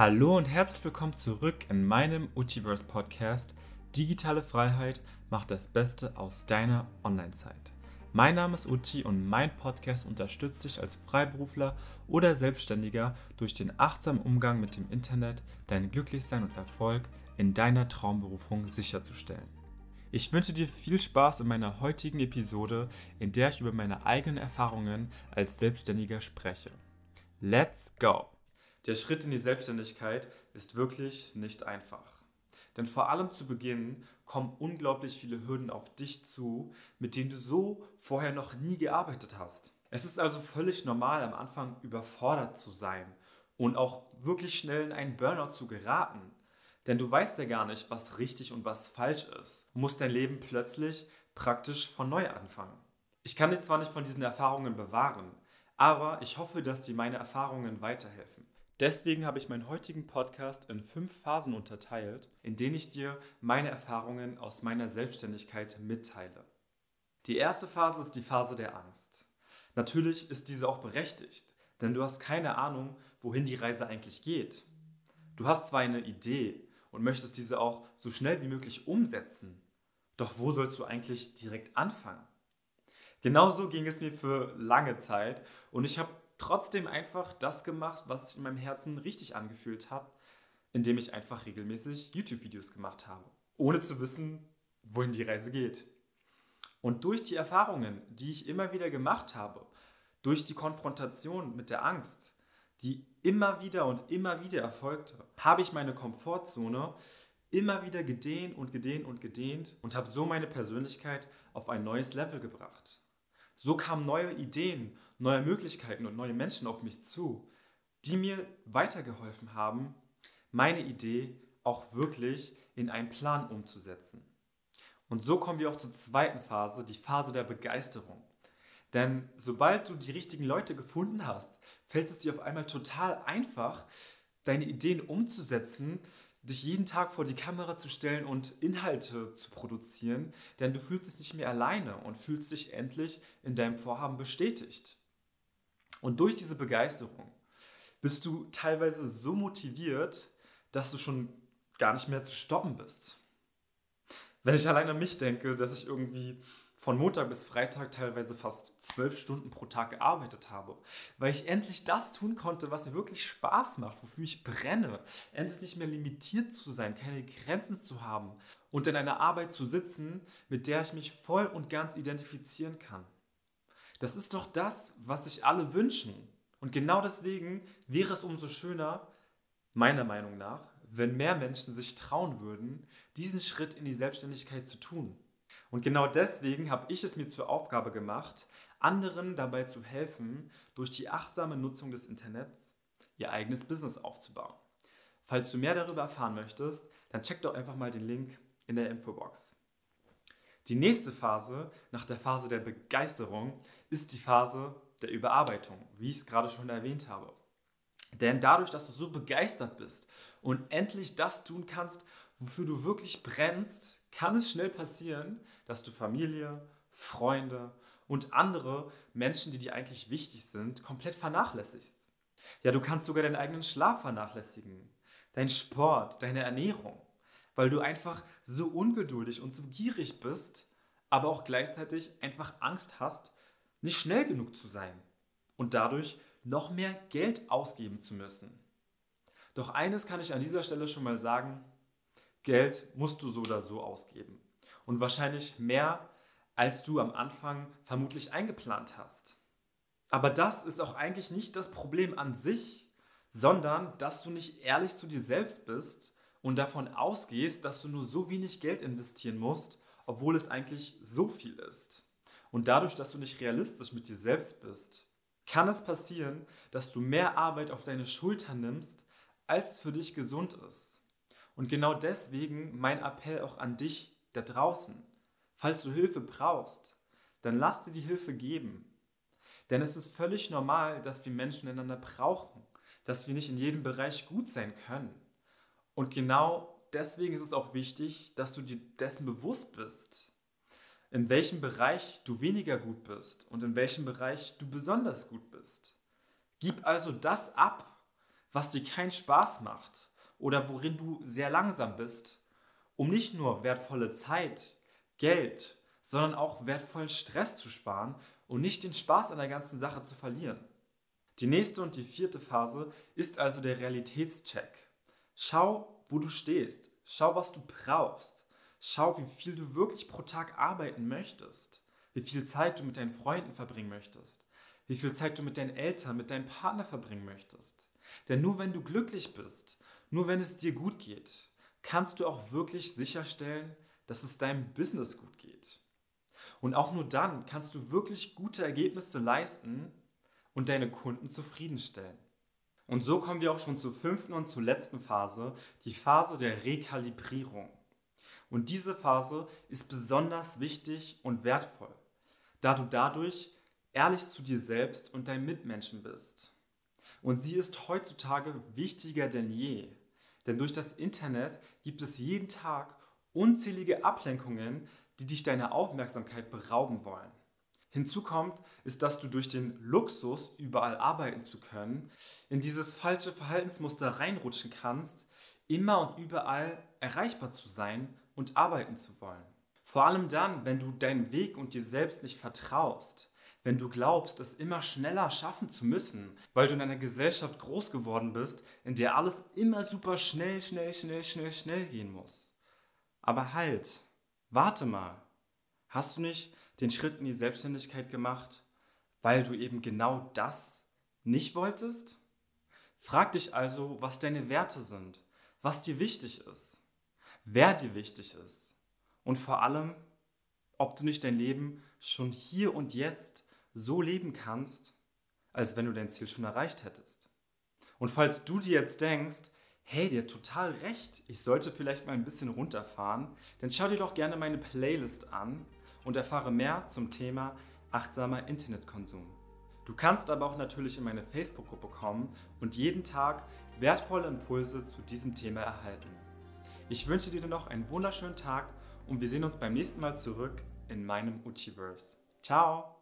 Hallo und herzlich willkommen zurück in meinem Uchiverse Podcast. Digitale Freiheit macht das Beste aus deiner Online-Zeit. Mein Name ist Uchi und mein Podcast unterstützt dich als Freiberufler oder Selbstständiger durch den achtsamen Umgang mit dem Internet, dein Glücklichsein und Erfolg in deiner Traumberufung sicherzustellen. Ich wünsche dir viel Spaß in meiner heutigen Episode, in der ich über meine eigenen Erfahrungen als Selbstständiger spreche. Let's go! Der Schritt in die Selbstständigkeit ist wirklich nicht einfach. Denn vor allem zu Beginn kommen unglaublich viele Hürden auf dich zu, mit denen du so vorher noch nie gearbeitet hast. Es ist also völlig normal, am Anfang überfordert zu sein und auch wirklich schnell in einen Burnout zu geraten. Denn du weißt ja gar nicht, was richtig und was falsch ist. Du musst dein Leben plötzlich praktisch von neu anfangen. Ich kann dich zwar nicht von diesen Erfahrungen bewahren, aber ich hoffe, dass dir meine Erfahrungen weiterhelfen. Deswegen habe ich meinen heutigen Podcast in fünf Phasen unterteilt, in denen ich dir meine Erfahrungen aus meiner Selbstständigkeit mitteile. Die erste Phase ist die Phase der Angst. Natürlich ist diese auch berechtigt, denn du hast keine Ahnung, wohin die Reise eigentlich geht. Du hast zwar eine Idee und möchtest diese auch so schnell wie möglich umsetzen, doch wo sollst du eigentlich direkt anfangen? Genauso ging es mir für lange Zeit und ich habe trotzdem einfach das gemacht, was sich in meinem Herzen richtig angefühlt hat, indem ich einfach regelmäßig YouTube-Videos gemacht habe, ohne zu wissen, wohin die Reise geht. Und durch die Erfahrungen, die ich immer wieder gemacht habe, durch die Konfrontation mit der Angst, die immer wieder und immer wieder erfolgte, habe ich meine Komfortzone immer wieder gedehnt und gedehnt und gedehnt und habe so meine Persönlichkeit auf ein neues Level gebracht. So kamen neue Ideen neue Möglichkeiten und neue Menschen auf mich zu, die mir weitergeholfen haben, meine Idee auch wirklich in einen Plan umzusetzen. Und so kommen wir auch zur zweiten Phase, die Phase der Begeisterung. Denn sobald du die richtigen Leute gefunden hast, fällt es dir auf einmal total einfach, deine Ideen umzusetzen, dich jeden Tag vor die Kamera zu stellen und Inhalte zu produzieren, denn du fühlst dich nicht mehr alleine und fühlst dich endlich in deinem Vorhaben bestätigt. Und durch diese Begeisterung bist du teilweise so motiviert, dass du schon gar nicht mehr zu stoppen bist. Wenn ich allein an mich denke, dass ich irgendwie von Montag bis Freitag teilweise fast zwölf Stunden pro Tag gearbeitet habe, weil ich endlich das tun konnte, was mir wirklich Spaß macht, wofür ich brenne, endlich nicht mehr limitiert zu sein, keine Grenzen zu haben und in einer Arbeit zu sitzen, mit der ich mich voll und ganz identifizieren kann. Das ist doch das, was sich alle wünschen. Und genau deswegen wäre es umso schöner, meiner Meinung nach, wenn mehr Menschen sich trauen würden, diesen Schritt in die Selbstständigkeit zu tun. Und genau deswegen habe ich es mir zur Aufgabe gemacht, anderen dabei zu helfen, durch die achtsame Nutzung des Internets ihr eigenes Business aufzubauen. Falls du mehr darüber erfahren möchtest, dann check doch einfach mal den Link in der Infobox. Die nächste Phase, nach der Phase der Begeisterung, ist die Phase der Überarbeitung, wie ich es gerade schon erwähnt habe. Denn dadurch, dass du so begeistert bist und endlich das tun kannst, wofür du wirklich brennst, kann es schnell passieren, dass du Familie, Freunde und andere Menschen, die dir eigentlich wichtig sind, komplett vernachlässigst. Ja, du kannst sogar deinen eigenen Schlaf vernachlässigen, deinen Sport, deine Ernährung weil du einfach so ungeduldig und so gierig bist, aber auch gleichzeitig einfach Angst hast, nicht schnell genug zu sein und dadurch noch mehr Geld ausgeben zu müssen. Doch eines kann ich an dieser Stelle schon mal sagen, Geld musst du so oder so ausgeben. Und wahrscheinlich mehr, als du am Anfang vermutlich eingeplant hast. Aber das ist auch eigentlich nicht das Problem an sich, sondern dass du nicht ehrlich zu dir selbst bist und davon ausgehst, dass du nur so wenig Geld investieren musst, obwohl es eigentlich so viel ist. Und dadurch, dass du nicht realistisch mit dir selbst bist, kann es passieren, dass du mehr Arbeit auf deine Schultern nimmst, als es für dich gesund ist. Und genau deswegen mein Appell auch an dich da draußen. Falls du Hilfe brauchst, dann lass dir die Hilfe geben. Denn es ist völlig normal, dass wir Menschen einander brauchen, dass wir nicht in jedem Bereich gut sein können. Und genau deswegen ist es auch wichtig, dass du dir dessen bewusst bist, in welchem Bereich du weniger gut bist und in welchem Bereich du besonders gut bist. Gib also das ab, was dir keinen Spaß macht oder worin du sehr langsam bist, um nicht nur wertvolle Zeit, Geld, sondern auch wertvollen Stress zu sparen und nicht den Spaß an der ganzen Sache zu verlieren. Die nächste und die vierte Phase ist also der Realitätscheck. Schau, wo du stehst. Schau, was du brauchst. Schau, wie viel du wirklich pro Tag arbeiten möchtest. Wie viel Zeit du mit deinen Freunden verbringen möchtest. Wie viel Zeit du mit deinen Eltern, mit deinem Partner verbringen möchtest. Denn nur wenn du glücklich bist, nur wenn es dir gut geht, kannst du auch wirklich sicherstellen, dass es deinem Business gut geht. Und auch nur dann kannst du wirklich gute Ergebnisse leisten und deine Kunden zufriedenstellen. Und so kommen wir auch schon zur fünften und zur letzten Phase, die Phase der Rekalibrierung. Und diese Phase ist besonders wichtig und wertvoll, da du dadurch ehrlich zu dir selbst und deinen Mitmenschen bist. Und sie ist heutzutage wichtiger denn je. Denn durch das Internet gibt es jeden Tag unzählige Ablenkungen, die dich deiner Aufmerksamkeit berauben wollen. Hinzu kommt, ist, dass du durch den Luxus, überall arbeiten zu können, in dieses falsche Verhaltensmuster reinrutschen kannst, immer und überall erreichbar zu sein und arbeiten zu wollen. Vor allem dann, wenn du deinen Weg und dir selbst nicht vertraust, wenn du glaubst, es immer schneller schaffen zu müssen, weil du in einer Gesellschaft groß geworden bist, in der alles immer super schnell, schnell, schnell, schnell, schnell gehen muss. Aber halt, warte mal. Hast du nicht den Schritt in die Selbstständigkeit gemacht, weil du eben genau das nicht wolltest? Frag dich also, was deine Werte sind, was dir wichtig ist, wer dir wichtig ist und vor allem, ob du nicht dein Leben schon hier und jetzt so leben kannst, als wenn du dein Ziel schon erreicht hättest. Und falls du dir jetzt denkst, hey, dir total recht, ich sollte vielleicht mal ein bisschen runterfahren, dann schau dir doch gerne meine Playlist an und erfahre mehr zum Thema achtsamer Internetkonsum. Du kannst aber auch natürlich in meine Facebook-Gruppe kommen und jeden Tag wertvolle Impulse zu diesem Thema erhalten. Ich wünsche dir noch einen wunderschönen Tag und wir sehen uns beim nächsten Mal zurück in meinem Uchiverse. Ciao!